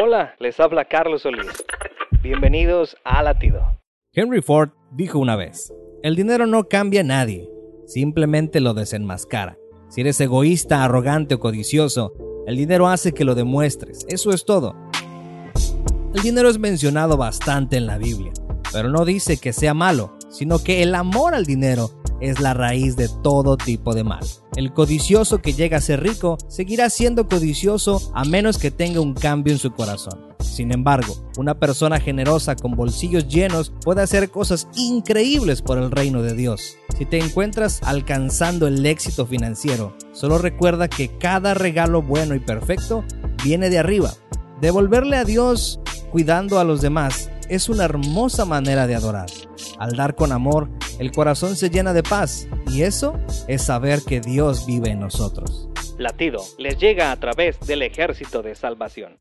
Hola, les habla Carlos Solís. Bienvenidos a Latido. Henry Ford dijo una vez, el dinero no cambia a nadie, simplemente lo desenmascara. Si eres egoísta, arrogante o codicioso, el dinero hace que lo demuestres, eso es todo. El dinero es mencionado bastante en la Biblia, pero no dice que sea malo, sino que el amor al dinero es la raíz de todo tipo de mal. El codicioso que llega a ser rico seguirá siendo codicioso a menos que tenga un cambio en su corazón. Sin embargo, una persona generosa con bolsillos llenos puede hacer cosas increíbles por el reino de Dios. Si te encuentras alcanzando el éxito financiero, solo recuerda que cada regalo bueno y perfecto viene de arriba. Devolverle a Dios cuidando a los demás es una hermosa manera de adorar. Al dar con amor, el corazón se llena de paz y eso es saber que Dios vive en nosotros. Latido les llega a través del ejército de salvación.